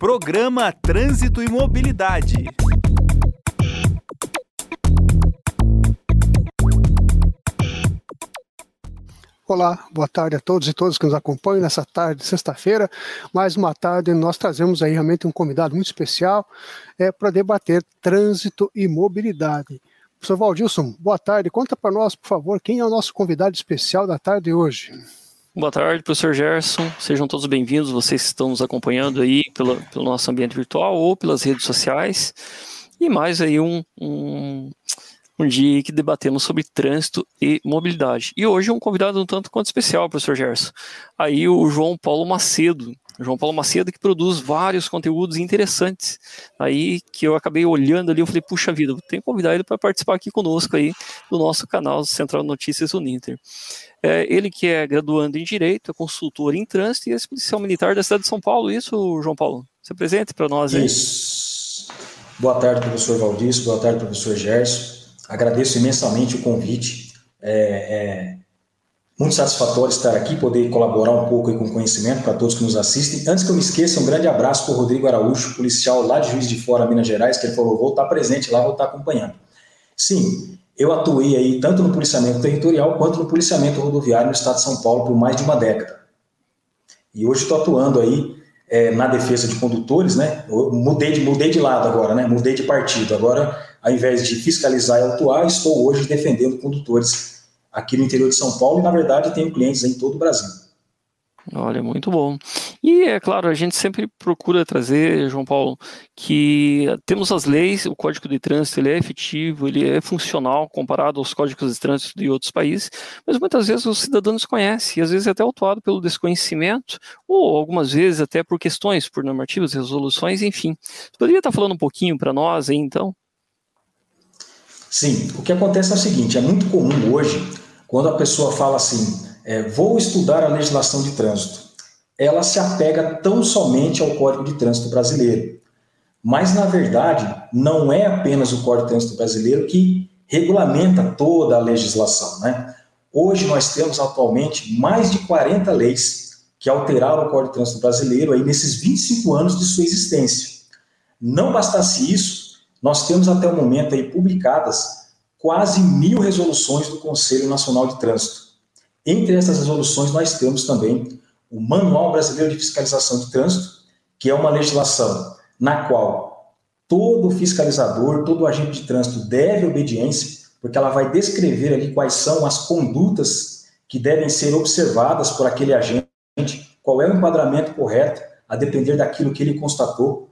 Programa Trânsito e Mobilidade. Olá, boa tarde a todos e todas que nos acompanham nessa tarde, sexta-feira. Mais uma tarde, nós trazemos aí realmente um convidado muito especial é, para debater trânsito e mobilidade. Professor Valdilson, boa tarde. Conta para nós, por favor, quem é o nosso convidado especial da tarde hoje. Boa tarde, professor Gerson. Sejam todos bem-vindos, vocês que estão nos acompanhando aí pelo, nosso ambiente virtual ou pelas redes sociais. E mais aí um, um um dia que debatemos sobre trânsito e mobilidade. E hoje um convidado um tanto quanto especial, professor Gerson. Aí o João Paulo Macedo. João Paulo Macedo que produz vários conteúdos interessantes. Aí que eu acabei olhando ali, eu falei, puxa vida, tenho que convidar ele para participar aqui conosco aí do nosso canal Central Notícias Uninter. É, ele que é graduando em Direito, é consultor em Trânsito e é policial militar da cidade de São Paulo. Isso, João Paulo? Se apresente para nós aí. Isso. Boa tarde, professor Valdir. Boa tarde, professor Gerson. Agradeço imensamente o convite. É, é, muito satisfatório estar aqui, poder colaborar um pouco com o conhecimento para todos que nos assistem. Antes que eu me esqueça, um grande abraço para o Rodrigo Araújo, policial lá de Juiz de Fora, Minas Gerais, que ele falou: vou estar presente lá, vou estar acompanhando. Sim, eu atuei aí tanto no policiamento territorial quanto no policiamento rodoviário no estado de São Paulo por mais de uma década. E hoje estou atuando aí é, na defesa de condutores, né? Eu mudei de, mudei de lado agora, né? Mudei de partido. Agora ao invés de fiscalizar e autuar, estou hoje defendendo condutores aqui no interior de São Paulo e, na verdade, tenho clientes em todo o Brasil. Olha, muito bom. E é claro, a gente sempre procura trazer, João Paulo, que temos as leis, o Código de Trânsito ele é efetivo, ele é funcional comparado aos códigos de trânsito de outros países, mas muitas vezes o cidadão desconhece, e às vezes é até autuado pelo desconhecimento, ou algumas vezes até por questões, por normativas, resoluções, enfim. Você poderia estar falando um pouquinho para nós aí, então? Sim, o que acontece é o seguinte: é muito comum hoje, quando a pessoa fala assim, é, vou estudar a legislação de trânsito, ela se apega tão somente ao Código de Trânsito brasileiro. Mas, na verdade, não é apenas o Código de Trânsito brasileiro que regulamenta toda a legislação. Né? Hoje nós temos atualmente mais de 40 leis que alteraram o Código de Trânsito brasileiro aí nesses 25 anos de sua existência. Não bastasse isso, nós temos até o momento aí publicadas quase mil resoluções do Conselho Nacional de Trânsito. Entre essas resoluções, nós temos também o Manual Brasileiro de Fiscalização de Trânsito, que é uma legislação na qual todo fiscalizador, todo agente de trânsito deve obediência, porque ela vai descrever ali quais são as condutas que devem ser observadas por aquele agente, qual é o enquadramento correto, a depender daquilo que ele constatou.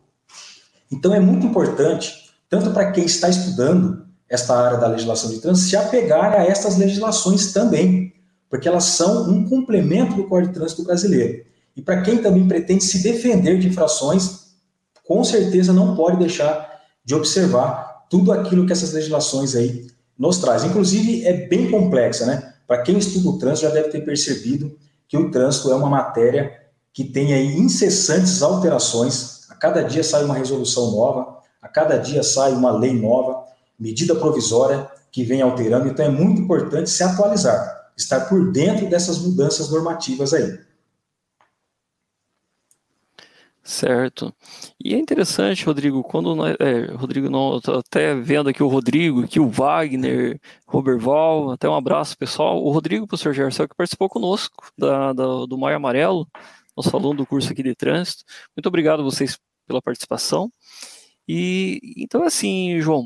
Então é muito importante tanto para quem está estudando esta área da legislação de trânsito, se apegar a estas legislações também, porque elas são um complemento do Código de Trânsito brasileiro. E para quem também pretende se defender de infrações, com certeza não pode deixar de observar tudo aquilo que essas legislações aí nos trazem. Inclusive, é bem complexa, né? Para quem estuda o trânsito já deve ter percebido que o trânsito é uma matéria que tem aí incessantes alterações, a cada dia sai uma resolução nova, a cada dia sai uma lei nova, medida provisória que vem alterando, então é muito importante se atualizar, estar por dentro dessas mudanças normativas aí. Certo. E é interessante, Rodrigo, quando nós, é, Rodrigo, não, até vendo aqui o Rodrigo, aqui o Wagner, Roberval, até um abraço pessoal. O Rodrigo, professor Gerson, que participou conosco da, da, do Maio Amarelo, nós falando do curso aqui de trânsito. Muito obrigado a vocês pela participação. E então assim, João,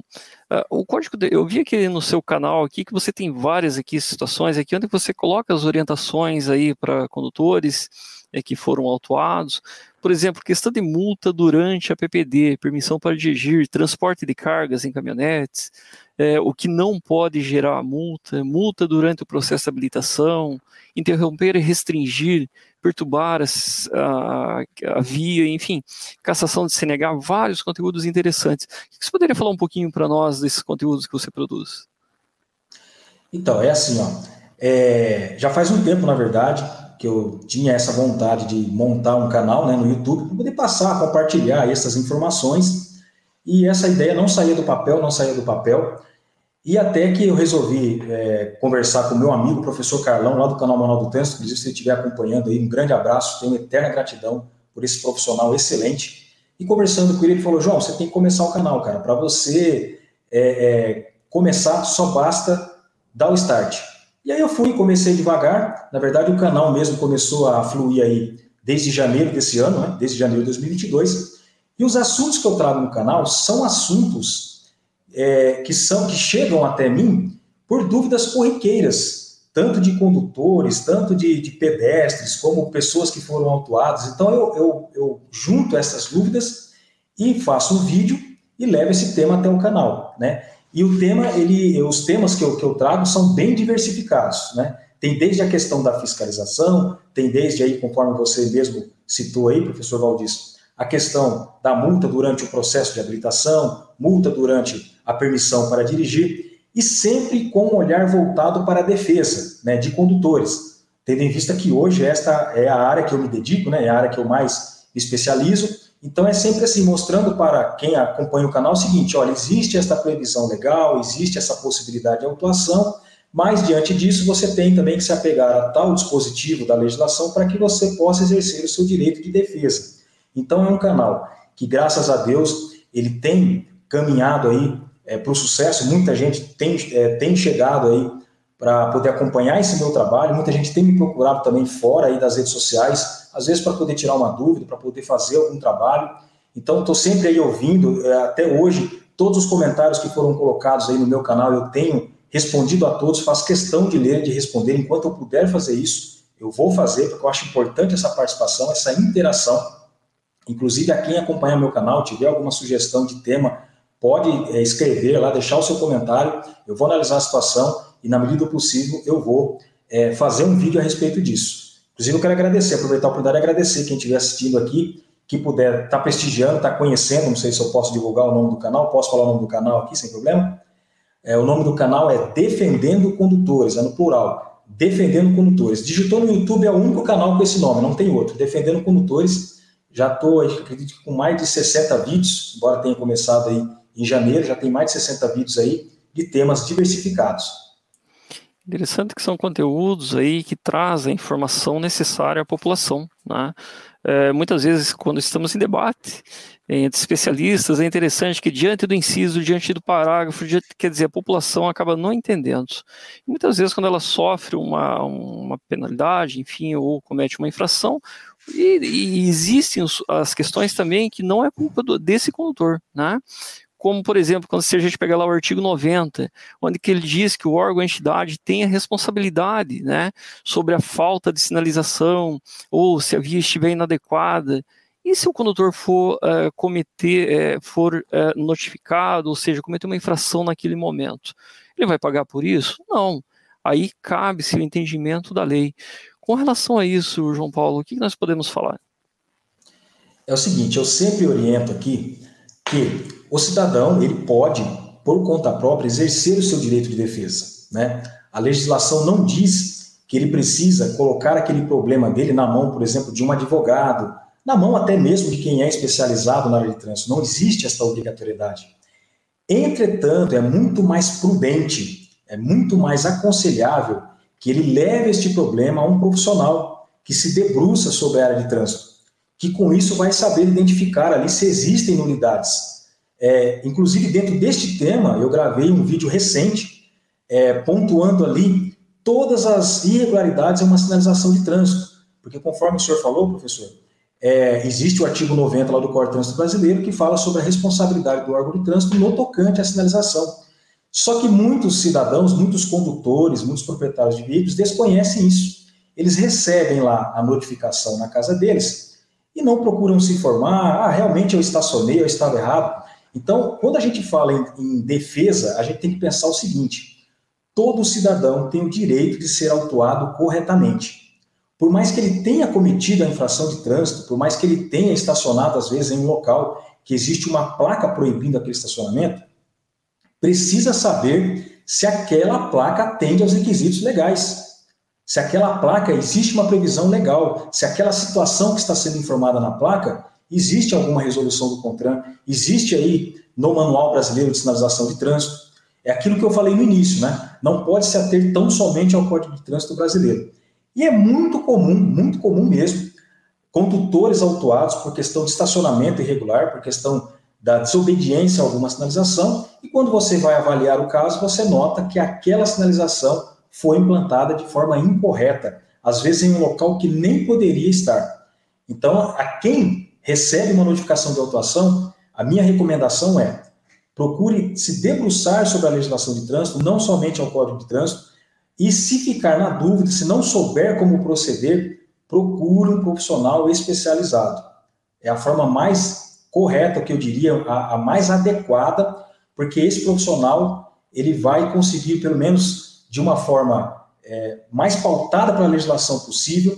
uh, o código de, eu vi aqui no seu canal aqui que você tem várias aqui situações aqui onde você coloca as orientações aí para condutores é, que foram autuados. Por exemplo, questão de multa durante a PPD, permissão para dirigir, transporte de cargas em caminhonetes, é, o que não pode gerar multa, multa durante o processo de habilitação, interromper e restringir perturbar a, a, via, enfim, cassação de CNH, vários conteúdos interessantes. Você poderia falar um pouquinho para nós desses conteúdos que você produz? Então, é assim, ó, é, já faz um tempo, na verdade, que eu tinha essa vontade de montar um canal né, no YouTube para poder passar, compartilhar essas informações, e essa ideia não saía do papel, não saía do papel, e até que eu resolvi é, conversar com o meu amigo, professor Carlão, lá do canal Manual do Trânsito, inclusive se ele estiver acompanhando aí, um grande abraço, tenho eterna gratidão por esse profissional excelente. E conversando com ele, ele falou: João, você tem que começar o canal, cara. Para você é, é, começar, só basta dar o start. E aí eu fui, comecei devagar. Na verdade, o canal mesmo começou a fluir aí desde janeiro desse ano, né? desde janeiro de 2022. E os assuntos que eu trago no canal são assuntos é, que são que chegam até mim por dúvidas corriqueiras, tanto de condutores, tanto de, de pedestres, como pessoas que foram autuadas. Então eu, eu, eu junto essas dúvidas e faço um vídeo e levo esse tema até o canal, né? E o tema, ele, os temas que eu, que eu trago são bem diversificados, né? Tem desde a questão da fiscalização, tem desde aí, conforme você mesmo citou aí, professor Valdir, a questão da multa durante o processo de habilitação, multa durante a permissão para dirigir, e sempre com um olhar voltado para a defesa né, de condutores, tendo em vista que hoje esta é a área que eu me dedico, né, é a área que eu mais me especializo, então é sempre assim, mostrando para quem acompanha o canal o seguinte, olha, existe esta previsão legal, existe essa possibilidade de autuação, mas diante disso você tem também que se apegar a tal dispositivo da legislação para que você possa exercer o seu direito de defesa. Então é um canal que, graças a Deus, ele tem caminhado aí é, para o sucesso, muita gente tem, é, tem chegado aí para poder acompanhar esse meu trabalho, muita gente tem me procurado também fora aí das redes sociais, às vezes para poder tirar uma dúvida, para poder fazer algum trabalho. Então, estou sempre aí ouvindo, é, até hoje, todos os comentários que foram colocados aí no meu canal, eu tenho respondido a todos, faço questão de ler, de responder, enquanto eu puder fazer isso, eu vou fazer, porque eu acho importante essa participação, essa interação. Inclusive, a quem acompanha meu canal, tiver alguma sugestão de tema, pode é, escrever lá, deixar o seu comentário, eu vou analisar a situação e, na medida do possível, eu vou é, fazer um vídeo a respeito disso. Inclusive, eu quero agradecer, aproveitar a oportunidade e agradecer quem estiver assistindo aqui, que puder estar tá prestigiando, estar tá conhecendo, não sei se eu posso divulgar o nome do canal, posso falar o nome do canal aqui sem problema? É, o nome do canal é Defendendo Condutores, é no plural, Defendendo Condutores. Digitou no YouTube, é o único canal com esse nome, não tem outro, Defendendo Condutores. Já estou, acredito que com mais de 60 vídeos, embora tenha começado aí em janeiro, já tem mais de 60 vídeos aí de temas diversificados. Interessante que são conteúdos aí que trazem a informação necessária à população. Né? É, muitas vezes, quando estamos em debate entre especialistas, é interessante que diante do inciso, diante do parágrafo, diante, quer dizer, a população acaba não entendendo. E muitas vezes, quando ela sofre uma, uma penalidade, enfim, ou comete uma infração, e, e existem as questões também que não é culpa do, desse condutor, né? Como, por exemplo, quando se a gente pegar lá o artigo 90, onde que ele diz que o órgão ou entidade tem a responsabilidade né, sobre a falta de sinalização ou se a via estiver inadequada. E se o condutor for uh, cometer, uh, for uh, notificado, ou seja, cometer uma infração naquele momento, ele vai pagar por isso? Não. Aí cabe-se o entendimento da lei. Com relação a isso, João Paulo, o que nós podemos falar? É o seguinte, eu sempre oriento aqui que o cidadão ele pode, por conta própria, exercer o seu direito de defesa. Né? A legislação não diz que ele precisa colocar aquele problema dele na mão, por exemplo, de um advogado, na mão até mesmo de quem é especializado na área de trânsito. Não existe essa obrigatoriedade. Entretanto, é muito mais prudente, é muito mais aconselhável que ele leve este problema a um profissional que se debruça sobre a área de trânsito, que com isso vai saber identificar ali se existem nulidades, é, inclusive, dentro deste tema, eu gravei um vídeo recente é, pontuando ali todas as irregularidades em uma sinalização de trânsito. Porque, conforme o senhor falou, professor, é, existe o artigo 90 lá do Código de Trânsito Brasileiro que fala sobre a responsabilidade do órgão de trânsito no tocante à sinalização. Só que muitos cidadãos, muitos condutores, muitos proprietários de veículos desconhecem isso. Eles recebem lá a notificação na casa deles e não procuram se informar. Ah, realmente eu estacionei, eu estava errado. Então, quando a gente fala em, em, defesa, a gente tem que pensar o seguinte: todo cidadão tem o direito de ser autuado corretamente. Por mais que ele tenha cometido a infração de trânsito, por mais que ele tenha estacionado, às vezes, em um local que existe uma placa proibindo aquele estacionamento, precisa saber se aquela placa atende aos requisitos legais. Se aquela placa existe uma previsão legal, se aquela situação que está sendo informada na placa Existe alguma resolução do CONTRAN? Existe aí no Manual Brasileiro de Sinalização de Trânsito? É aquilo que eu falei no início, né? Não pode se ater tão somente ao Código de Trânsito Brasileiro. E é muito comum, muito comum mesmo, condutores autuados por questão de estacionamento irregular, por questão da desobediência a alguma sinalização, e quando você vai avaliar o caso, você nota que aquela sinalização foi implantada de forma incorreta, às vezes em um local que nem poderia estar. Então, a quem recebe uma notificação de autuação, a minha recomendação é procure se debruçar sobre a legislação de trânsito, não somente ao Código de Trânsito, e se ficar na dúvida, se não souber como proceder, procure um profissional especializado. É a forma mais correta, que eu diria, a, a mais adequada, porque esse profissional ele vai conseguir, pelo menos de uma forma é, mais pautada para a legislação possível,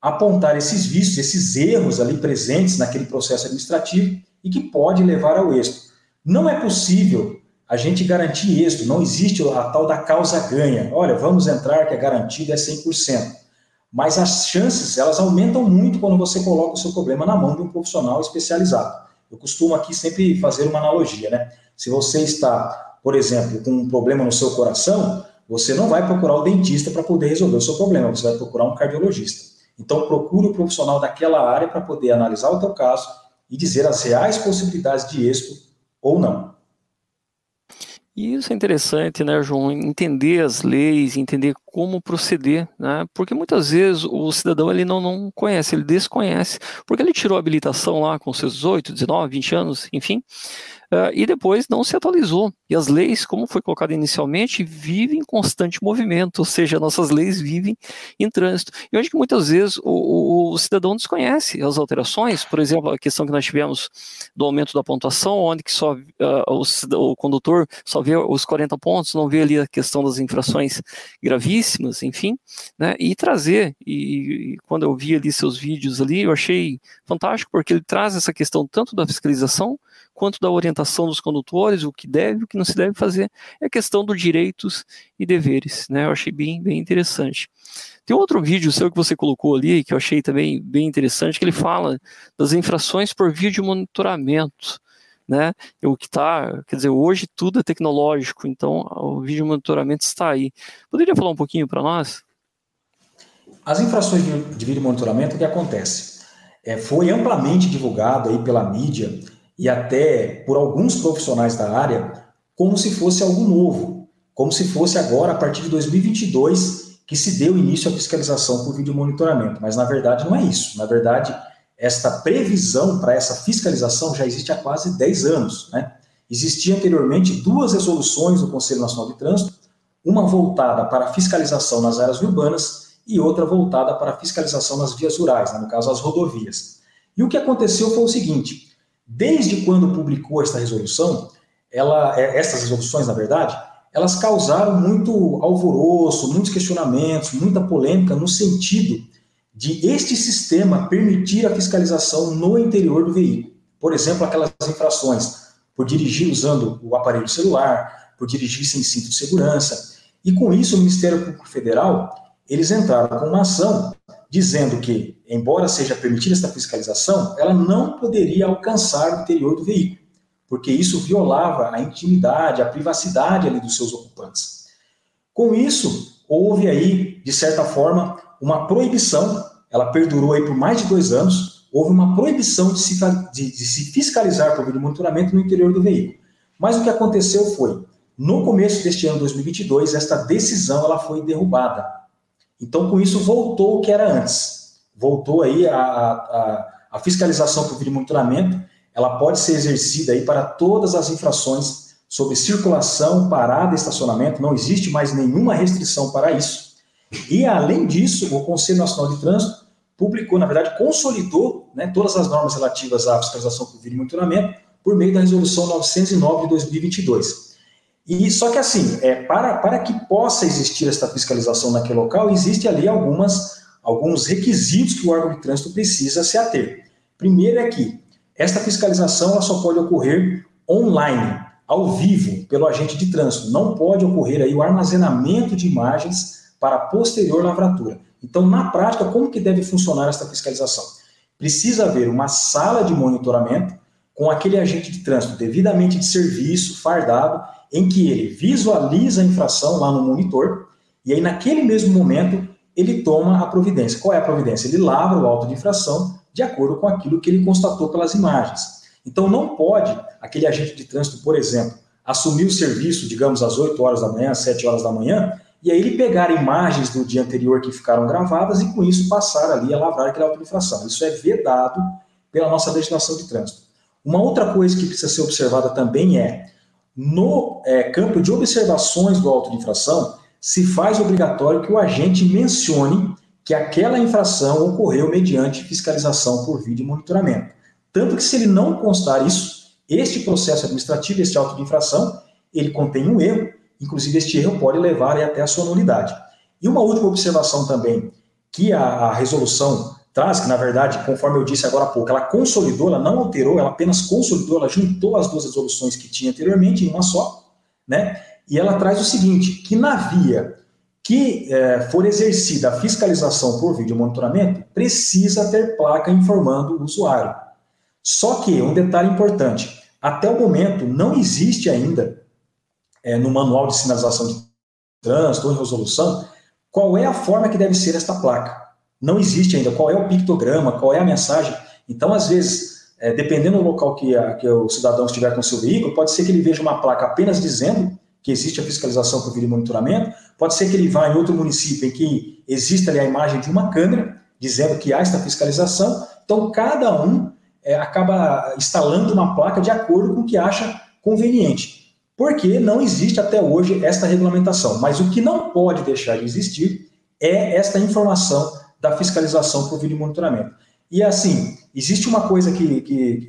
apontar esses vícios, esses erros ali presentes naquele processo administrativo e que pode levar ao êxito. Não é possível a gente garantir êxito, não existe a tal da causa ganha. Olha, vamos entrar que a garantida é 100%. Mas as chances, elas aumentam muito quando você coloca o seu problema na mão de um profissional especializado. Eu costumo aqui sempre fazer uma analogia, né? Se você está, por exemplo, com um problema no seu coração, você não vai procurar o dentista para poder resolver o seu problema, você vai procurar um cardiologista. Então, procure o profissional daquela área para poder analisar o teu caso e dizer as reais possibilidades de êxito ou não. Isso é interessante, né, João? Entender as leis, entender como proceder, né? Porque muitas vezes o cidadão ele não, não conhece, ele desconhece, porque ele tirou a habilitação lá com seus 18, 19, 20 anos, enfim, uh, e depois não se atualizou. E as leis, como foi colocado inicialmente, vivem em constante movimento, ou seja, nossas leis vivem em trânsito. E onde que muitas vezes o, o, o, cidadão desconhece as alterações, por exemplo, a questão que nós tivemos do aumento da pontuação, onde que só uh, o, o, condutor só vê os 40 pontos, não vê ali a questão das infrações gravíssimas, enfim, né, e trazer, e, e quando eu vi ali seus vídeos ali, eu achei fantástico, porque ele traz essa questão tanto da fiscalização, quanto da orientação dos condutores, o que deve o que não se deve fazer, é a questão dos direitos e deveres, né? Eu achei bem, bem interessante. Tem outro vídeo seu que você colocou ali, que eu achei também bem interessante, que ele fala das infrações por de monitoramento, né? O que está, quer dizer, hoje tudo é tecnológico, então o vídeo monitoramento está aí. Poderia falar um pouquinho para nós? As infrações de vídeo monitoramento, o que acontece? É, foi amplamente divulgado aí pela mídia e até por alguns profissionais da área como se fosse algo novo, como se fosse agora, a partir de 2022, que se deu início à fiscalização por vídeo monitoramento. Mas na verdade não é isso. Na verdade, esta previsão para essa fiscalização já existe há quase 10 anos. Né? Existia anteriormente duas resoluções do Conselho Nacional de Trânsito, uma voltada para a fiscalização nas áreas urbanas e outra voltada para a fiscalização nas vias rurais, né? no caso as rodovias. E o que aconteceu foi o seguinte: Desde quando publicou esta resolução, ela, é, essas resoluções, na verdade, elas causaram muito alvoroço, muitos questionamentos, muita polêmica no sentido de este sistema permitir a fiscalização no interior do veículo. Por exemplo, aquelas infrações por dirigir usando o aparelho celular, por dirigir sem cinto de segurança. E com isso, o Ministério Público Federal, eles entraram com uma ação dizendo que, embora seja permitida esta fiscalização, ela não poderia alcançar o interior do veículo, porque isso violava a intimidade, a privacidade ali dos seus ocupantes. Com isso, houve aí, de certa forma, uma proibição, ela perdurou aí por mais de dois anos, houve uma proibição de se, de, de se fiscalizar por monitoramento no interior do veículo. Mas o que aconteceu foi, no começo deste ano 2022, esta decisão ela foi derrubada então, com isso, voltou o que era antes. Voltou aí a, a, a fiscalização por monitoramento, ela pode ser exercida aí para todas as infrações sobre circulação, parada estacionamento, não existe mais nenhuma restrição para isso. E, além disso, o Conselho Nacional de Trânsito publicou, na verdade, consolidou né, todas as normas relativas à fiscalização por vídeo monitoramento por meio da Resolução 909 de 2022. E só que assim, é, para, para que possa existir esta fiscalização naquele local, existe ali algumas, alguns requisitos que o órgão de trânsito precisa se ater. Primeiro é que esta fiscalização ela só pode ocorrer online, ao vivo, pelo agente de trânsito. Não pode ocorrer aí o armazenamento de imagens para posterior lavratura. Então, na prática, como que deve funcionar esta fiscalização? Precisa haver uma sala de monitoramento com aquele agente de trânsito devidamente de serviço, fardado, em que ele visualiza a infração lá no monitor, e aí naquele mesmo momento ele toma a providência. Qual é a providência? Ele lavra o auto de infração de acordo com aquilo que ele constatou pelas imagens. Então não pode aquele agente de trânsito, por exemplo, assumir o serviço, digamos, às 8 horas da manhã, às 7 horas da manhã, e aí ele pegar imagens do dia anterior que ficaram gravadas e com isso passar ali a lavrar aquela auto de infração. Isso é vedado pela nossa legislação de trânsito. Uma outra coisa que precisa ser observada também é, no é, campo de observações do auto de infração, se faz obrigatório que o agente mencione que aquela infração ocorreu mediante fiscalização por vídeo e monitoramento. Tanto que se ele não constar isso, este processo administrativo, este auto de infração, ele contém um erro, inclusive este erro pode levar até a sua nulidade. E uma última observação também, que a, a resolução traz, que na verdade, conforme eu disse agora há pouco, ela consolidou, ela não alterou, ela apenas consolidou, ela juntou as duas resoluções que tinha anteriormente em uma só, né? E ela traz o seguinte, que na via que é, for exercida a fiscalização por vídeo monitoramento, precisa ter placa informando o usuário. Só que, um detalhe importante, até o momento não existe ainda é, no manual de sinalização de trânsito ou em resolução qual é a forma que deve ser esta placa não existe ainda qual é o pictograma, qual é a mensagem. Então, às vezes, é, dependendo do local que, a, que o cidadão estiver com o seu veículo, pode ser que ele veja uma placa apenas dizendo que existe a fiscalização por vídeo monitoramento, pode ser que ele vá em outro município em que exista ali a imagem de uma câmera dizendo que há esta fiscalização. Então, cada um é, acaba instalando uma placa de acordo com o que acha conveniente. Porque não existe até hoje esta regulamentação. Mas o que não pode deixar de existir é esta informação da fiscalização por vídeo monitoramento. E assim, existe uma coisa que, que,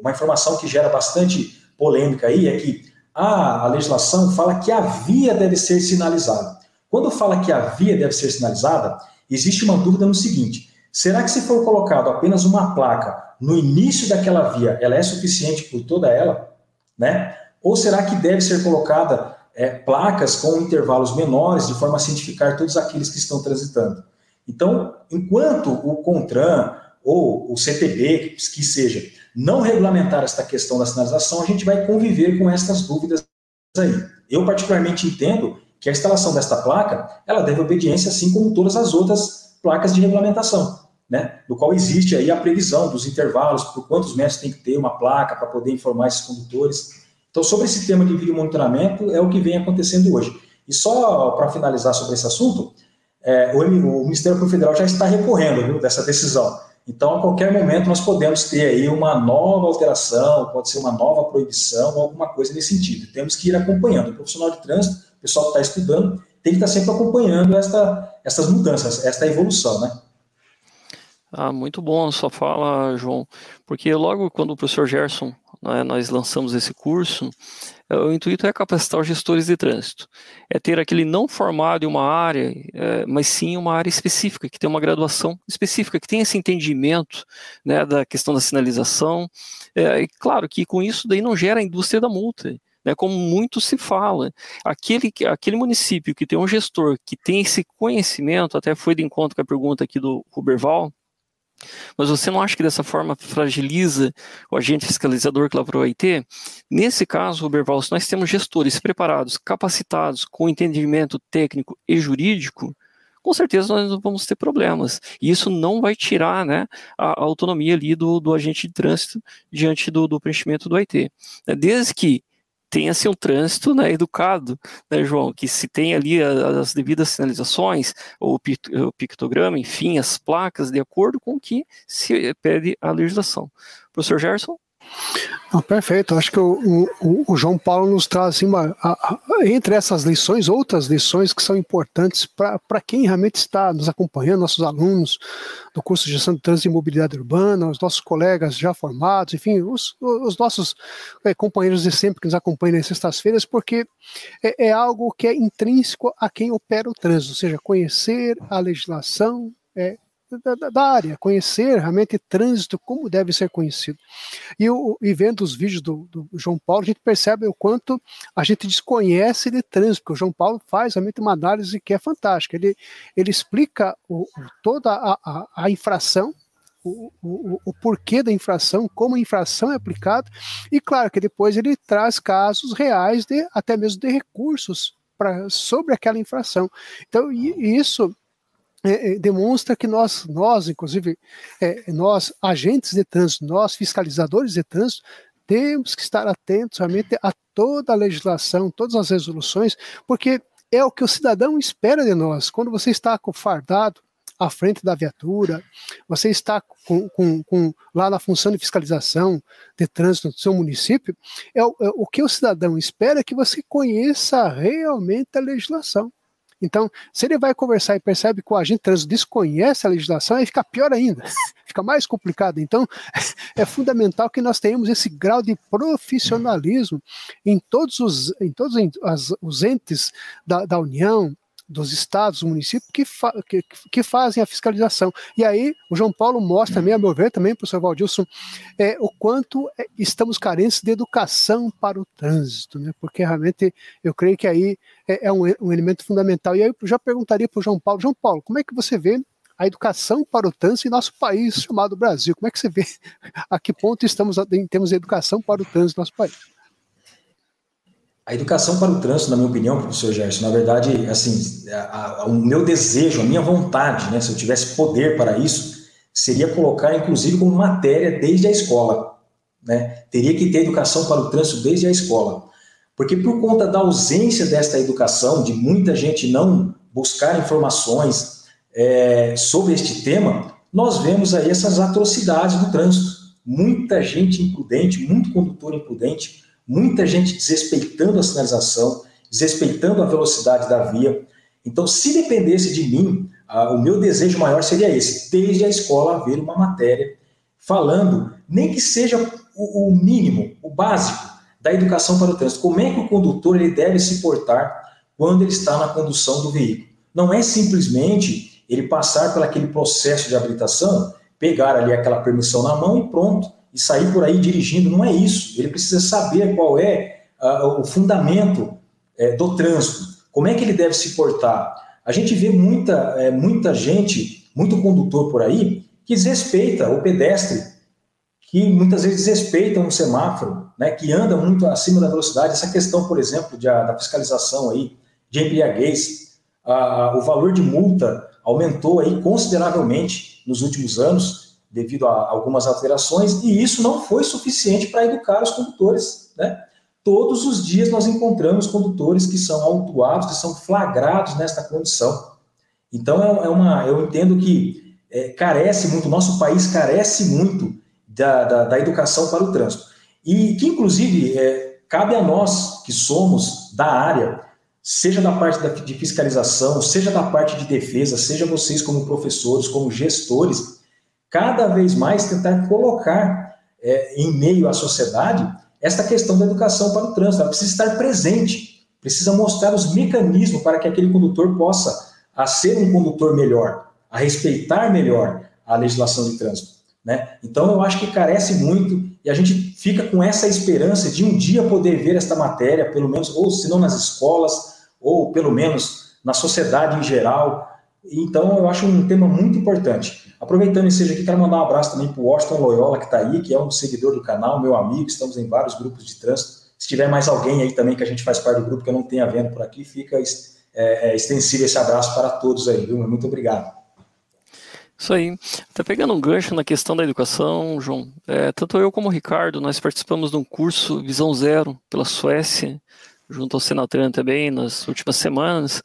uma informação que gera bastante polêmica aí, é que a, a legislação fala que a via deve ser sinalizada. Quando fala que a via deve ser sinalizada, existe uma dúvida no seguinte, será que se for colocado apenas uma placa no início daquela via, ela é suficiente por toda ela, né? Ou será que deve ser colocada é, placas com intervalos menores, de forma a cientificar todos aqueles que estão transitando? Então, enquanto o CONTRAN ou o CTB, que seja, não regulamentar esta questão da sinalização, a gente vai conviver com essas dúvidas aí. Eu particularmente entendo que a instalação desta placa, ela deve obediência assim como todas as outras placas de regulamentação, né? Do qual existe aí a previsão dos intervalos, por quantos metros tem que ter uma placa para poder informar esses condutores. Então, sobre esse tema de vídeo monitoramento, é o que vem acontecendo hoje. E só para finalizar sobre esse assunto, é, o, o, Ministério Público Federal já está recorrendo viu, dessa decisão. Então, a qualquer momento, nós podemos ter aí uma nova alteração, pode ser uma nova proibição, alguma coisa nesse sentido. Temos que ir acompanhando. O profissional de trânsito, o pessoal que está estudando, tem que estar sempre acompanhando esta, essas mudanças, esta evolução, né? Ah, muito bom a sua fala, João, porque logo quando o professor Gerson, né, nós lançamos esse curso, é, o intuito é capacitar os gestores de trânsito, é ter aquele não formado em uma área, é, mas sim uma área específica, que tem uma graduação específica, que tem esse entendimento né, da questão da sinalização, é, e claro que com isso daí não gera a indústria da multa, né, como muito se fala. Aquele, aquele município que tem um gestor que tem esse conhecimento, até foi de encontro com a pergunta aqui do Ruberval, mas você não acha que dessa forma fragiliza o agente fiscalizador que lavrou a IT? Nesse caso, Roberval, se nós temos gestores preparados, capacitados, com entendimento técnico e jurídico, com certeza nós não vamos ter problemas. E isso não vai tirar né, a, autonomia ali do, do agente de trânsito diante do, do preenchimento do IT. Desde que tenha-se um trânsito né, educado, né, João? Que se tem ali as devidas sinalizações, o pictograma, enfim, as placas, de acordo com o que se pede a legislação. Professor Gerson? Perfeito. Acho que o, o, o, João Paulo nos traz assim, uma, a, a, entre essas lições, outras lições que são importantes para quem realmente está nos acompanhando, nossos alunos do curso de Gestão de Trânsito e Mobilidade Urbana, os nossos colegas já formados, enfim, os, os nossos é, companheiros de sempre que nos acompanham nas sextas-feiras, porque é, é algo que é intrínseco a quem opera o trânsito, ou seja, conhecer a legislação, é, da, da, área, conhecer realmente trânsito como deve ser conhecido. E, o, e vendo os vídeos do, do, João Paulo, a gente percebe o quanto a gente desconhece de trânsito, porque o João Paulo faz realmente uma análise que é fantástica. Ele, ele explica o, toda a, a, a infração, o, o, o, porquê da infração, como a infração é aplicada, e claro que depois ele traz casos reais de até mesmo de recursos sobre aquela infração. Então, isso é, é, demonstra que nós, nós inclusive, é, nós, agentes de trânsito, nós, fiscalizadores de trânsito, temos que estar atentos realmente a toda a legislação, todas as resoluções, porque é o que o cidadão espera de nós. Quando você está com fardado à frente da viatura, você está com, com, com, lá na função de fiscalização de trânsito do seu município, é o, é o que o cidadão espera é que você conheça realmente a legislação. Então, se ele vai conversar e percebe que o agente trânsito desconhece a legislação, aí fica pior ainda, fica mais complicado. Então, é fundamental que nós tenhamos esse grau de profissionalismo em todos os, em todos os entes da, da União, dos estados, dos municípios que, fa que, que, fazem a fiscalização. E aí o João Paulo mostra também, a meu ver, também, professor Valdilson, é, o quanto é, estamos carentes de educação para o trânsito, né? porque realmente eu creio que aí é, é um, um, elemento fundamental. E aí eu já perguntaria para o João Paulo, João Paulo, como é que você vê a educação para o trânsito em nosso país chamado Brasil? Como é que você vê a que ponto estamos em termos de educação para o trânsito no nosso país? A educação para o trânsito, na minha opinião, professor Gerson, na verdade, assim, a, a, o meu desejo, a minha vontade, né, se eu tivesse poder para isso, seria colocar, inclusive, como matéria desde a escola. Né? Teria que ter educação para o trânsito desde a escola. Porque por conta da ausência desta educação, de muita gente não buscar informações é, sobre este tema, nós vemos aí essas atrocidades do trânsito. Muita gente imprudente, muito condutor imprudente, muita gente desrespeitando a sinalização, desrespeitando a velocidade da via. Então, se dependesse de mim, o meu desejo maior seria esse, desde a escola haver uma matéria falando, nem que seja o, o mínimo, o básico da educação para o trânsito. Como é que o condutor ele deve se portar quando ele está na condução do veículo? Não é simplesmente ele passar por aquele processo de habilitação, pegar ali aquela permissão na mão e pronto e sair por aí dirigindo, não é isso. Ele precisa saber qual é uh, o fundamento uh, do trânsito, como é que ele deve se portar. A gente vê muita, uh, muita gente, muito condutor por aí, que desrespeita o pedestre, que muitas vezes desrespeita um semáforo, né, que anda muito acima da velocidade. Essa questão, por exemplo, de, da fiscalização aí, de embriaguez, o valor de multa aumentou aí consideravelmente nos últimos anos, devido a algumas alterações, e isso não foi suficiente para educar os condutores. Né? Todos os dias nós encontramos condutores que são autuados, que são flagrados nesta condição. Então, é, é uma, eu entendo que é, carece muito, nosso país carece muito da, da, da, educação para o trânsito. E que, inclusive, é, cabe a nós que somos da área, seja da parte da, de fiscalização, seja da parte de defesa, seja vocês como professores, como gestores, cada vez mais tentar colocar é, em meio à sociedade esta questão da educação para o trânsito. Ela precisa estar presente, precisa mostrar os mecanismos para que aquele condutor possa a ser um condutor melhor, a respeitar melhor a legislação de trânsito. Né? Então, eu acho que carece muito e a gente fica com essa esperança de um dia poder ver esta matéria, pelo menos, ou se não nas escolas, ou pelo menos na sociedade em geral. Então, eu acho um tema muito importante. Aproveitando esse aqui, quero mandar um abraço também para o Washington Loyola, que está aí, que é um seguidor do canal, meu amigo, estamos em vários grupos de trânsito. Se tiver mais alguém aí também que a gente faz parte do grupo que eu não tenha vendo por aqui, fica é, é, extensível esse abraço para todos aí, viu? Muito obrigado. Isso aí. Tá pegando um gancho na questão da educação, João. É, tanto eu como o Ricardo, nós participamos de um curso Visão Zero pela Suécia, junto ao Senatran também, nas últimas semanas.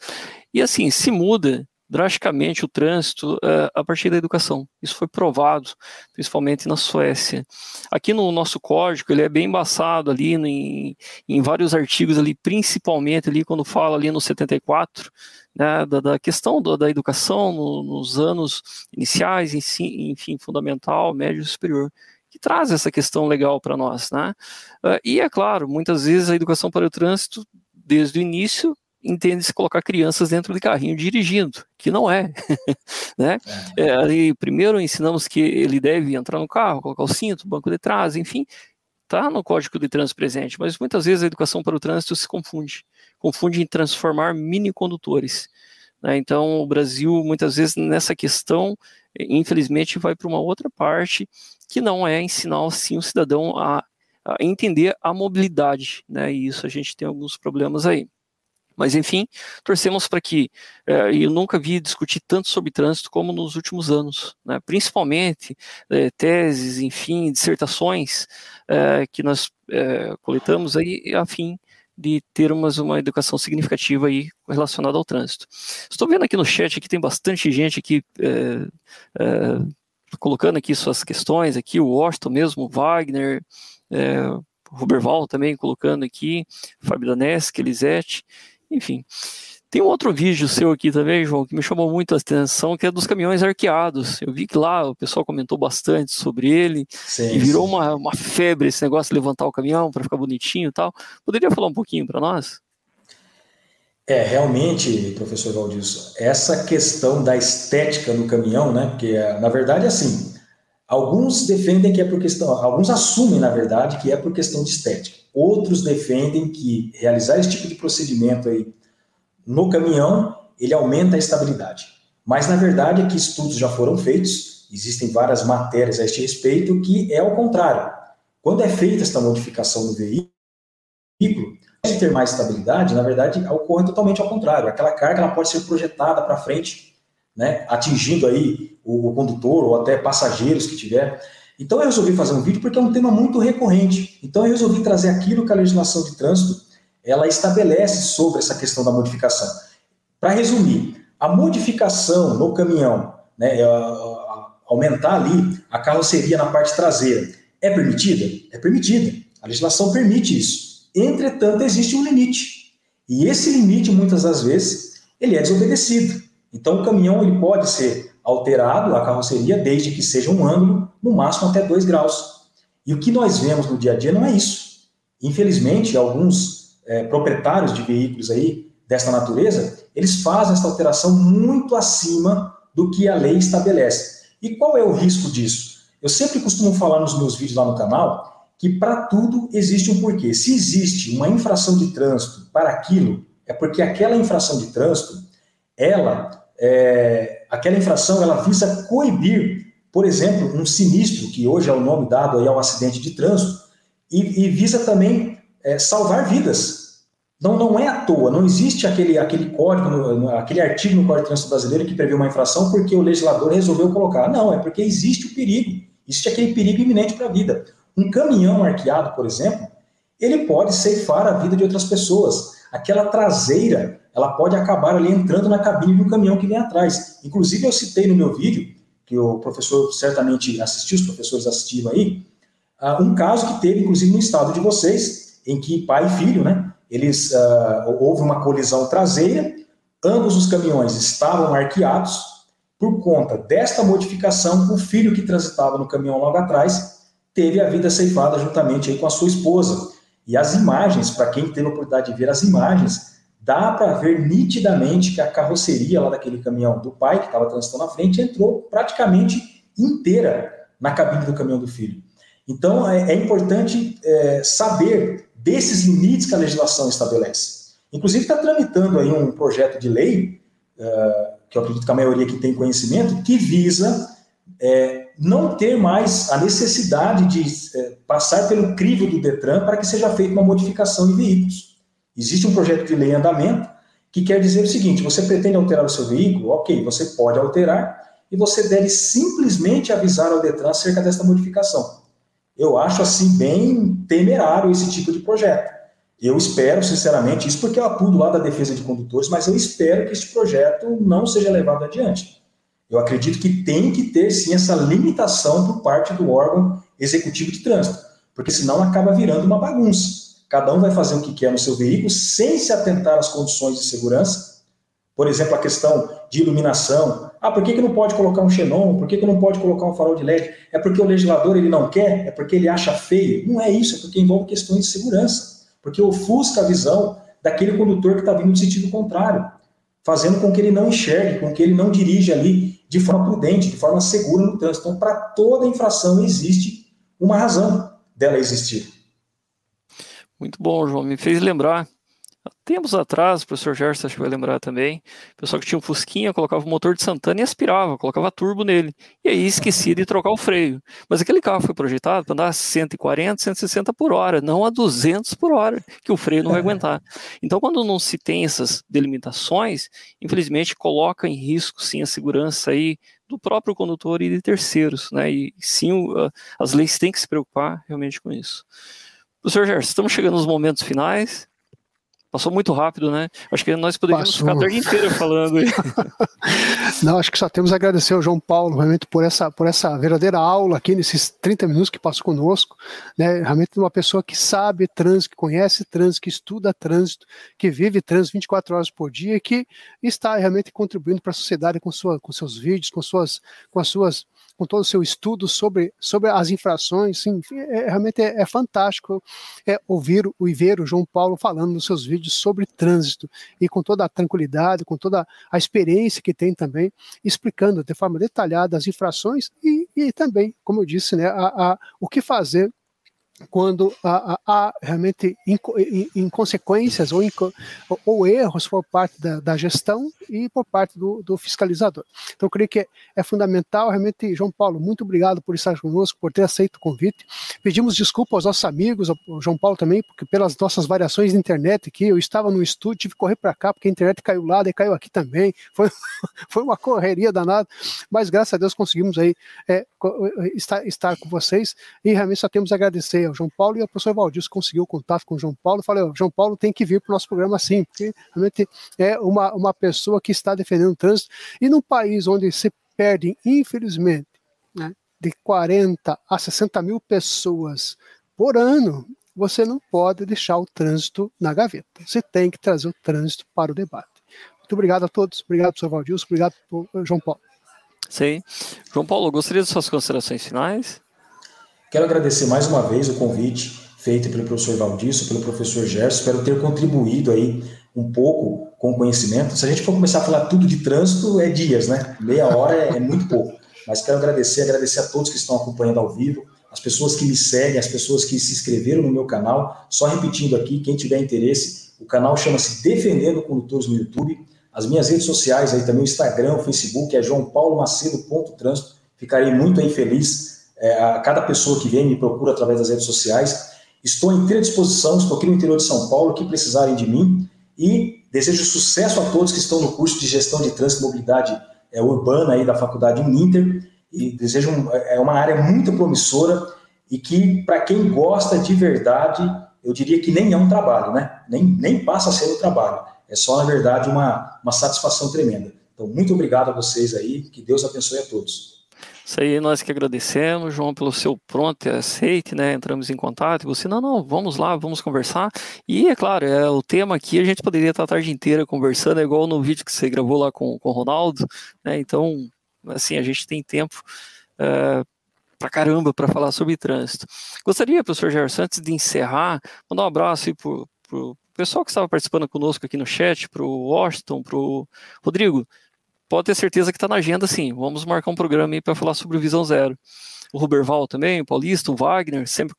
E assim, se muda drasticamente o trânsito uh, a partir da educação. Isso foi provado, principalmente na Suécia. Aqui no nosso código, ele é bem embaçado ali em, em vários artigos ali, principalmente ali quando fala ali no 74, né, da, da questão do, da educação no, nos anos iniciais, enfim, fundamental, médio e superior que traz essa questão legal para nós, né? Uh, e é claro, muitas vezes a educação para o trânsito, desde o início, entende-se colocar crianças dentro de carrinho dirigindo, que não é. né? É. É, primeiro ensinamos que ele deve entrar no carro, colocar o cinto, banco de trás, enfim, está no código de trânsito presente, mas muitas vezes a educação para o trânsito se confunde, confunde em transformar mini condutores. Né? Então, o Brasil, muitas vezes, nessa questão, infelizmente, vai para uma outra parte, que não é ensinar, assim, o cidadão a, a entender a mobilidade, né? e isso a gente tem alguns problemas aí. Mas, enfim, torcemos para que. Eh, eu nunca vi discutir tanto sobre trânsito como nos últimos anos, né? principalmente eh, teses, enfim, dissertações eh, que nós coletamos aí a fim de termos uma educação significativa aí relacionada ao trânsito. Estou vendo aqui no chat que tem bastante gente aqui colocando aqui suas questões, aqui o Washington mesmo, Wagner, Roberval também colocando aqui, Fábio Daneschi, Elisete, enfim. Tem um outro vídeo seu aqui também, João, que me chamou muito a atenção, que é dos caminhões arqueados. Eu vi que lá o pessoal comentou bastante sobre ele sim, e virou uma, uma febre esse negócio de levantar o caminhão para ficar bonitinho e tal. Poderia falar um pouquinho para nós? É, realmente, professor Valdilson, essa questão da estética no caminhão, né? Porque, na verdade, assim, alguns defendem que é por questão, alguns assumem, na verdade, que é por questão de estética. Outros defendem que realizar esse tipo de procedimento aí no caminhão, ele aumenta a estabilidade. Mas, na verdade, aqui estudos já foram feitos, existem várias matérias a este respeito, que é o contrário. Quando é feita esta modificação no veículo, de ter mais estabilidade, na verdade, ocorre totalmente ao contrário. Aquela carga ela pode ser projetada para frente, né, atingindo aí o condutor ou até passageiros que tiver. Então eu resolvi fazer um vídeo porque é um tema muito recorrente. Então eu resolvi trazer aquilo que a legislação de trânsito ela estabelece sobre essa questão da modificação. Para resumir, a modificação no caminhão, né, é, aumentar ali a carroceria na parte traseira, é permitida? É permitida. A legislação permite isso. Entretanto, existe um limite. E esse limite, muitas das vezes, ele é desobedecido. Então, o caminhão ele pode ser alterado a carroceria desde que seja um ângulo, no máximo até 2 graus. E o que nós vemos no dia a dia não é isso. Infelizmente, alguns é, proprietários de veículos aí desta natureza, eles fazem essa alteração muito acima do que a lei estabelece. E qual é o risco disso? Eu sempre costumo falar nos meus vídeos lá no canal que para tudo existe um porquê. Se existe uma infração de trânsito para aquilo, é porque aquela infração de trânsito, ela é, aquela infração ela visa coibir, por exemplo, um sinistro, que hoje é o nome dado aí ao acidente de trânsito, e, e visa também é, salvar vidas. Não, não é à toa, não existe aquele, aquele código, aquele artigo no Código de Trânsito Brasileiro que prevê uma infração porque o legislador resolveu colocar. Não, é porque existe o perigo, existe aquele perigo iminente para a vida. Um caminhão arqueado, por exemplo, ele pode ceifar a vida de outras pessoas. Aquela traseira ela pode acabar ali entrando na cabine um caminhão que vem atrás. Inclusive, eu citei no meu vídeo, que o professor certamente assistiu, os professores assistiram aí, uh, um caso que teve, inclusive, no estado de vocês, em que pai e filho, né, eles, uh, houve uma colisão traseira, ambos os caminhões estavam arqueados, por conta desta modificação, o filho que transitava no caminhão logo atrás teve a vida ceifada juntamente aí com a sua esposa. E as imagens, para quem teve a oportunidade de ver as imagens, dá para ver nitidamente que a carroceria lá daquele caminhão do pai, que estava transitando na frente, entrou praticamente inteira na cabine do caminhão do filho. Então, é, é importante é, saber desses limites que a legislação estabelece. Inclusive, está tramitando aí um projeto de lei, uh, que eu acredito que a maioria aqui tem conhecimento, que visa é, não ter mais a necessidade de é, passar pelo crivo do Detran para que seja feita uma modificação de veículos. Existe um projeto de lei em andamento que quer dizer o seguinte: você pretende alterar o seu veículo? Ok, você pode alterar e você deve simplesmente avisar ao Detran acerca dessa modificação. Eu acho assim bem temerário esse tipo de projeto. Eu espero, sinceramente, isso porque eu atuo lá da defesa de condutores, mas eu espero que esse projeto não seja levado adiante. Eu acredito que tem que ter sim essa limitação por parte do órgão executivo de trânsito, porque senão acaba virando uma bagunça. Cada um vai fazer o que quer no seu veículo sem se atentar às condições de segurança. Por exemplo, a questão de iluminação. Ah, por que, que não pode colocar um xenon? Por que, que não pode colocar um farol de LED? É porque o legislador ele não quer? É porque ele acha feio? Não é isso, é porque envolve questões de segurança. Porque ofusca a visão daquele condutor que está vindo no sentido contrário, fazendo com que ele não enxergue, com que ele não dirija ali de forma prudente, de forma segura no trânsito. Então, para toda infração existe uma razão dela existir. Muito bom, João. Me fez lembrar Tempos atrás, o professor Gerson acho que vai lembrar também, o pessoal que tinha um Fusquinha colocava o motor de Santana e aspirava, colocava turbo nele. E aí esquecia de trocar o freio. Mas aquele carro foi projetado para andar a 140, 160 por hora, não a 200 por hora, que o freio não vai aguentar. Então, quando não se tem essas delimitações, infelizmente coloca em risco sim a segurança aí do próprio condutor e de terceiros, né? E sim, as leis têm que se preocupar realmente com isso. Professor Gerson, estamos chegando nos momentos finais. Passou muito rápido, né? Acho que nós poderíamos Passou. ficar a tarde inteira falando. Não, acho que só temos a agradecer ao João Paulo realmente por essa, por essa verdadeira aula aqui nesses 30 minutos que passou conosco. Né? Realmente uma pessoa que sabe trânsito, que conhece trânsito, que estuda trânsito, que vive trânsito 24 horas por dia e que está realmente contribuindo para a sociedade com, sua, com seus vídeos, com, suas, com as suas com todo o seu estudo sobre, sobre as infrações, sim, é, realmente é, é, fantástico é, ouvir o e ver o João Paulo falando nos seus vídeos sobre trânsito e com toda a tranquilidade, com toda a experiência que tem também, explicando de forma detalhada as infrações e, e também, como eu disse, né, a, a, o que fazer quando há, há realmente inconsequências ou, ou, erros por parte da, da, gestão e por parte do, do fiscalizador. Então, eu creio que é, é, fundamental, realmente, João Paulo, muito obrigado por estar conosco, por ter aceito o convite. Pedimos desculpa aos nossos amigos, ao João Paulo também, porque pelas nossas variações de internet aqui, eu estava no estúdio, tive que correr para cá, porque a internet caiu lá, e caiu aqui também. Foi, foi uma correria danada, mas graças a Deus conseguimos aí é, estar, estar com vocês e realmente só temos a agradecer ao João Paulo e o professor Valdir conseguiu contato com o João Paulo. Falei, oh, João Paulo tem que vir para o nosso programa assim, porque realmente é uma, uma pessoa que está defendendo o trânsito. E num país onde se perde, infelizmente, né, de 40 a 60 mil pessoas por ano, você não pode deixar o trânsito na gaveta. Você tem que trazer o trânsito para o debate. Muito obrigado a todos. Obrigado, professor Valdir. Obrigado, João Paulo. Sim. João Paulo, gostaria de suas considerações finais? Quero agradecer mais uma vez o convite feito pelo professor Valdisso, pelo professor Gerson. Espero ter contribuído aí um pouco com o conhecimento. Se a gente for começar a falar tudo de trânsito, é dias, né? Meia hora é, é muito pouco. Mas quero agradecer, agradecer a todos que estão acompanhando ao vivo, as pessoas que me seguem, as pessoas que se inscreveram no meu canal. Só repetindo aqui, quem tiver interesse, o canal chama-se Defendendo Condutores no YouTube. As minhas redes sociais aí também, o Instagram, o Facebook, é João Paulo Macedo. Trânsito. Ficarei muito aí feliz é, a cada pessoa que vem me procura através das redes sociais. Estou em inteira disposição, estou aqui no interior de São Paulo, que precisarem de mim e desejo sucesso a todos que estão no curso de gestão de trânsito e mobilidade é, urbana aí da faculdade Uninter e desejo um, é uma área muito promissora e que para quem gosta de verdade, eu diria que nem é um trabalho, né? Nem, nem passa a ser um trabalho. É só, na verdade, uma, uma satisfação tremenda. Então, muito obrigado a vocês aí, que Deus abençoe a todos. Isso aí nós que agradecemos, João, pelo seu pronto aceite, né? Entramos em contato e você, não, não, vamos lá, vamos conversar. E é claro, é, o tema aqui a gente poderia estar a tarde inteira conversando, é igual no vídeo que você gravou lá com, com o Ronaldo, né? Então, assim, a gente tem tempo. É, caramba para falar sobre trânsito. Gostaria, professor Gerson, antes de encerrar, mandar um abraço aí pro, pro pessoal que estava participando conosco aqui no chat, pro Washington, pro Rodrigo pode ter certeza que está na agenda sim. Vamos marcar um programa aí para falar sobre o Visão Zero. O Ruberval também, o Paulista, o Wagner, sempre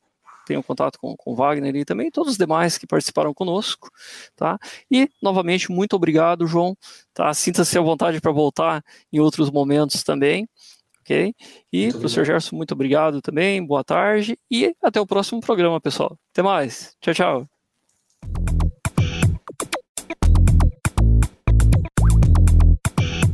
tenho contato com, com o Wagner e também todos os demais que participaram conosco, tá? E, novamente, muito obrigado, João, tá? Sinta-se à vontade para voltar em outros momentos também, ok? E, muito professor Gerson, muito obrigado também, boa tarde e até o próximo programa, pessoal. Até mais, tchau, tchau.